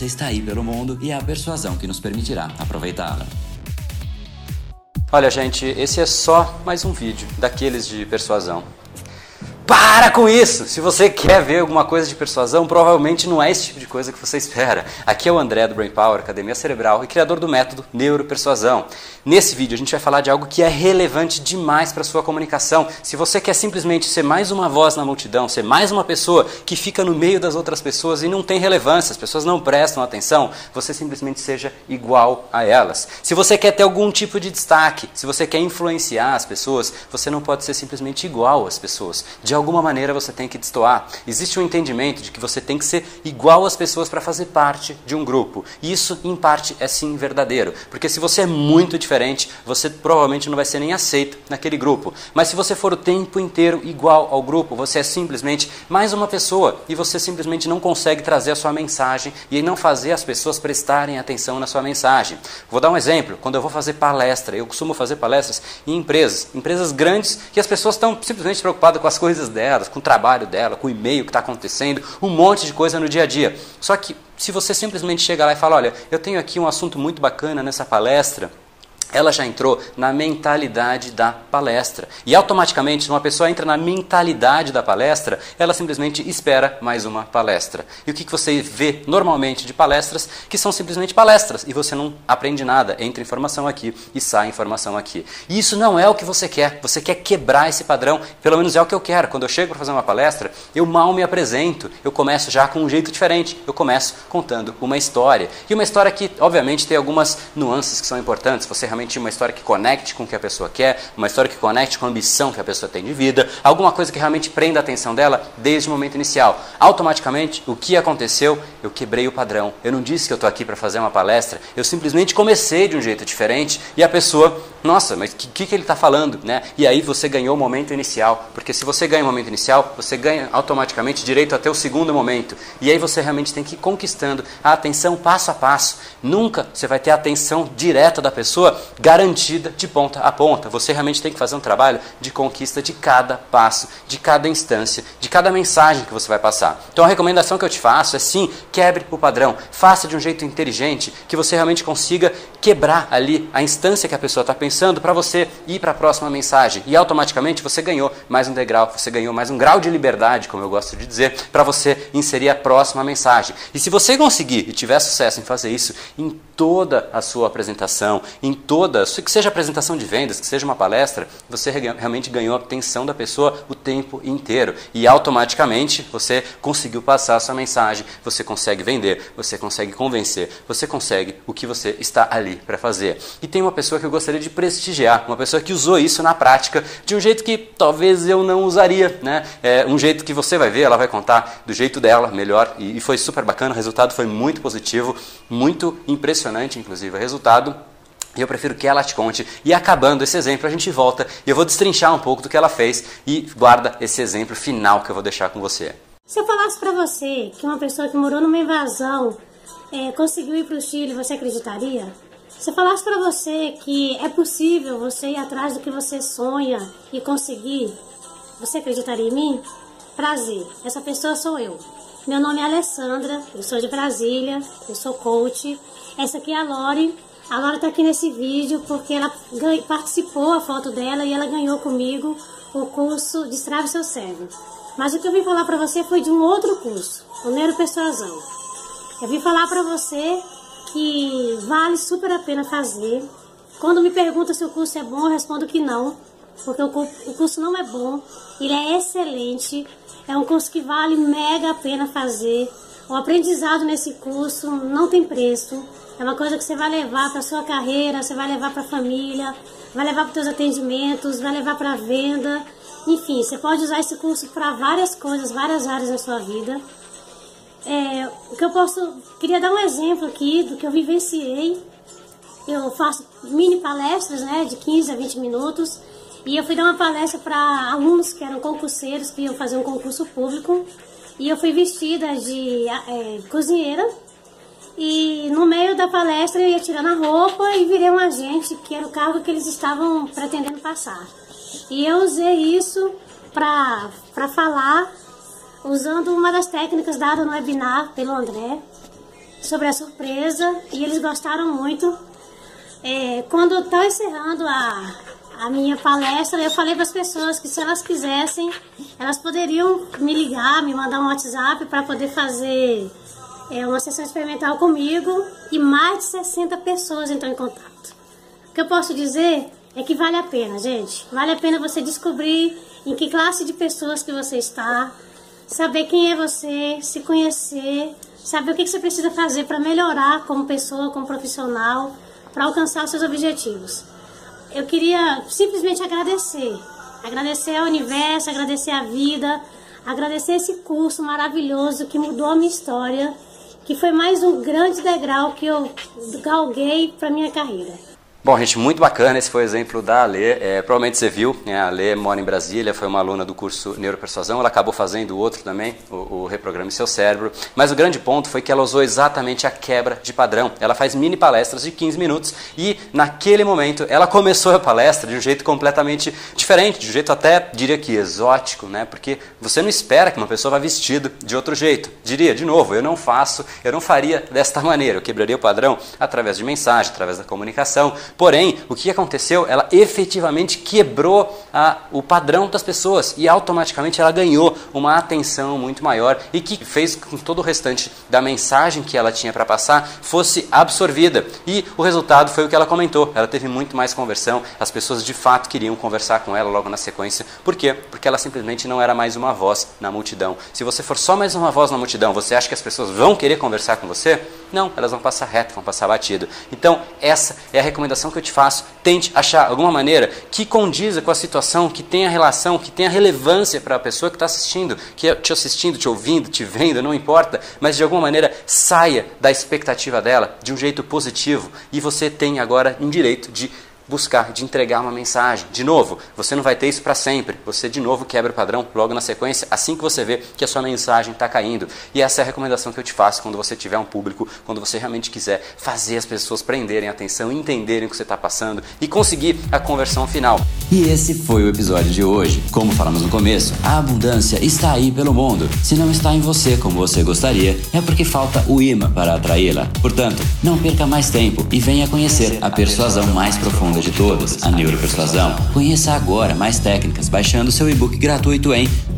abundância está aí pelo mundo e é a persuasão que nos permitirá aproveitá-la. Olha, gente, esse é só mais um vídeo daqueles de persuasão. Para com isso! Se você quer ver alguma coisa de persuasão, provavelmente não é esse tipo de coisa que você espera. Aqui é o André do Brain Power, Academia Cerebral e criador do método Neuropersuasão. Nesse vídeo a gente vai falar de algo que é relevante demais para sua comunicação. Se você quer simplesmente ser mais uma voz na multidão, ser mais uma pessoa que fica no meio das outras pessoas e não tem relevância, as pessoas não prestam atenção, você simplesmente seja igual a elas. Se você quer ter algum tipo de destaque, se você quer influenciar as pessoas, você não pode ser simplesmente igual às pessoas. De alguma maneira você tem que destoar. Existe um entendimento de que você tem que ser igual às pessoas para fazer parte de um grupo. E isso, em parte, é sim verdadeiro. Porque se você é muito diferente, você provavelmente não vai ser nem aceito naquele grupo. Mas se você for o tempo inteiro igual ao grupo, você é simplesmente mais uma pessoa e você simplesmente não consegue trazer a sua mensagem e não fazer as pessoas prestarem atenção na sua mensagem. Vou dar um exemplo. Quando eu vou fazer palestra, eu costumo fazer palestras em empresas, empresas grandes que as pessoas estão simplesmente preocupadas com as coisas delas, com o trabalho dela, com o e-mail que está acontecendo, um monte de coisa no dia a dia. Só que se você simplesmente chega lá e fala, olha, eu tenho aqui um assunto muito bacana nessa palestra, ela já entrou na mentalidade da palestra. E automaticamente, se uma pessoa entra na mentalidade da palestra, ela simplesmente espera mais uma palestra. E o que você vê normalmente de palestras? Que são simplesmente palestras. E você não aprende nada. Entra informação aqui e sai informação aqui. E isso não é o que você quer. Você quer quebrar esse padrão. Pelo menos é o que eu quero. Quando eu chego para fazer uma palestra, eu mal me apresento. Eu começo já com um jeito diferente. Eu começo contando uma história. E uma história que, obviamente, tem algumas nuances que são importantes. Você realmente realmente uma história que conecte com o que a pessoa quer, uma história que conecte com a ambição que a pessoa tem de vida, alguma coisa que realmente prenda a atenção dela desde o momento inicial. Automaticamente, o que aconteceu? Eu quebrei o padrão. Eu não disse que eu estou aqui para fazer uma palestra, eu simplesmente comecei de um jeito diferente e a pessoa, nossa, mas o que, que, ele está falando? Né? E aí você ganhou o momento inicial, porque se você ganha o momento inicial, você ganha automaticamente direito até o segundo momento. E aí você realmente tem que ir conquistando a atenção passo a passo. Nunca você vai ter a atenção direta da pessoa garantida de ponta a ponta. Você realmente tem que fazer um trabalho de conquista de cada passo, de cada instância, de cada mensagem que você vai passar. Então a recomendação que eu te faço é sim, quebre o padrão, faça de um jeito inteligente, que você realmente consiga quebrar ali a instância que a pessoa está pensando para você ir para a próxima mensagem. E automaticamente você ganhou mais um degrau, você ganhou mais um grau de liberdade, como eu gosto de dizer, para você inserir a próxima mensagem. E se você conseguir e tiver sucesso em fazer isso toda a sua apresentação, em toda, que seja apresentação de vendas, que seja uma palestra, você realmente ganhou a atenção da pessoa o tempo inteiro. E automaticamente você conseguiu passar a sua mensagem, você consegue vender, você consegue convencer, você consegue o que você está ali para fazer. E tem uma pessoa que eu gostaria de prestigiar, uma pessoa que usou isso na prática de um jeito que talvez eu não usaria, né? É um jeito que você vai ver, ela vai contar do jeito dela, melhor, e, e foi super bacana, o resultado foi muito positivo, muito impressionante impressionante, inclusive, o resultado. E eu prefiro que ela te conte. E acabando esse exemplo, a gente volta e eu vou destrinchar um pouco do que ela fez e guarda esse exemplo final que eu vou deixar com você. Se eu falasse para você que uma pessoa que morou numa invasão é, conseguiu ir para o Chile, você acreditaria? Se eu falasse para você que é possível você ir atrás do que você sonha e conseguir, você acreditaria em mim? Prazer, essa pessoa sou eu. Meu nome é Alessandra, eu sou de Brasília, eu sou coach. Essa aqui é a Lori. A Lori está aqui nesse vídeo porque ela participou, a foto dela, e ela ganhou comigo o curso Destrave Seu Cérebro. Mas o que eu vim falar para você foi de um outro curso, o Neuropersuasão. Eu vim falar para você que vale super a pena fazer. Quando me pergunta se o curso é bom, eu respondo que não, porque o curso não é bom, ele é excelente, é um curso que vale mega a pena fazer. O aprendizado nesse curso não tem preço. É uma coisa que você vai levar para sua carreira, você vai levar para a família, vai levar para os seus atendimentos, vai levar para a venda. Enfim, você pode usar esse curso para várias coisas, várias áreas da sua vida. É, o que eu posso. Queria dar um exemplo aqui do que eu vivenciei. Eu faço mini palestras, né, de 15 a 20 minutos. E eu fui dar uma palestra para alunos que eram concurseiros, que iam fazer um concurso público. E eu fui vestida de é, cozinheira. E no meio da palestra eu ia tirando a roupa e virei um agente, que era o cargo que eles estavam pretendendo passar. E eu usei isso para falar, usando uma das técnicas dadas no webinar pelo André, sobre a surpresa, e eles gostaram muito. É, quando eu encerrando a, a minha palestra, eu falei para as pessoas que se elas quisessem, elas poderiam me ligar, me mandar um WhatsApp para poder fazer é, uma sessão experimental comigo e mais de 60 pessoas entram em contato. O que eu posso dizer é que vale a pena, gente. Vale a pena você descobrir em que classe de pessoas que você está, saber quem é você, se conhecer, saber o que você precisa fazer para melhorar como pessoa, como profissional, para alcançar os seus objetivos eu queria simplesmente agradecer. Agradecer ao universo, agradecer a vida, agradecer esse curso maravilhoso que mudou a minha história, que foi mais um grande degrau que eu galguei para minha carreira. Bom, gente, muito bacana. Esse foi o exemplo da Alê. É, provavelmente você viu, né? a Alê mora em Brasília, foi uma aluna do curso Neuropersuasão. Ela acabou fazendo outro também, o, o Reprograme Seu Cérebro. Mas o grande ponto foi que ela usou exatamente a quebra de padrão. Ela faz mini palestras de 15 minutos e, naquele momento, ela começou a palestra de um jeito completamente diferente, de um jeito até, diria que exótico, né? Porque você não espera que uma pessoa vá vestida de outro jeito. Diria, de novo, eu não faço, eu não faria desta maneira. Eu quebraria o padrão através de mensagem, através da comunicação Porém, o que aconteceu? Ela efetivamente quebrou a, o padrão das pessoas e automaticamente ela ganhou uma atenção muito maior e que fez com que todo o restante da mensagem que ela tinha para passar fosse absorvida. E o resultado foi o que ela comentou. Ela teve muito mais conversão, as pessoas de fato queriam conversar com ela logo na sequência. Por quê? Porque ela simplesmente não era mais uma voz na multidão. Se você for só mais uma voz na multidão, você acha que as pessoas vão querer conversar com você? Não, elas vão passar reto, vão passar batido. Então, essa é a recomendação que eu te faço. Tente achar alguma maneira que condiza com a situação, que tenha relação, que tenha relevância para a pessoa que está assistindo, que é te assistindo, te ouvindo, te vendo, não importa, mas de alguma maneira saia da expectativa dela de um jeito positivo e você tem agora um direito de buscar, de entregar uma mensagem. De novo, você não vai ter isso para sempre. Você de novo quebra o padrão logo na sequência, assim que você vê que a sua mensagem está caindo. E essa é a recomendação que eu te faço quando você tiver um público, quando você realmente quiser fazer as pessoas prenderem atenção, entenderem o que você está passando e conseguir a conversão final. E esse foi o episódio de hoje. Como falamos no começo, a abundância está aí pelo mundo. Se não está em você como você gostaria, é porque falta o imã para atraí-la. Portanto, não perca mais tempo e venha conhecer a persuasão mais profunda de todas, a neuropersuasão. Conheça agora mais técnicas baixando seu e-book gratuito em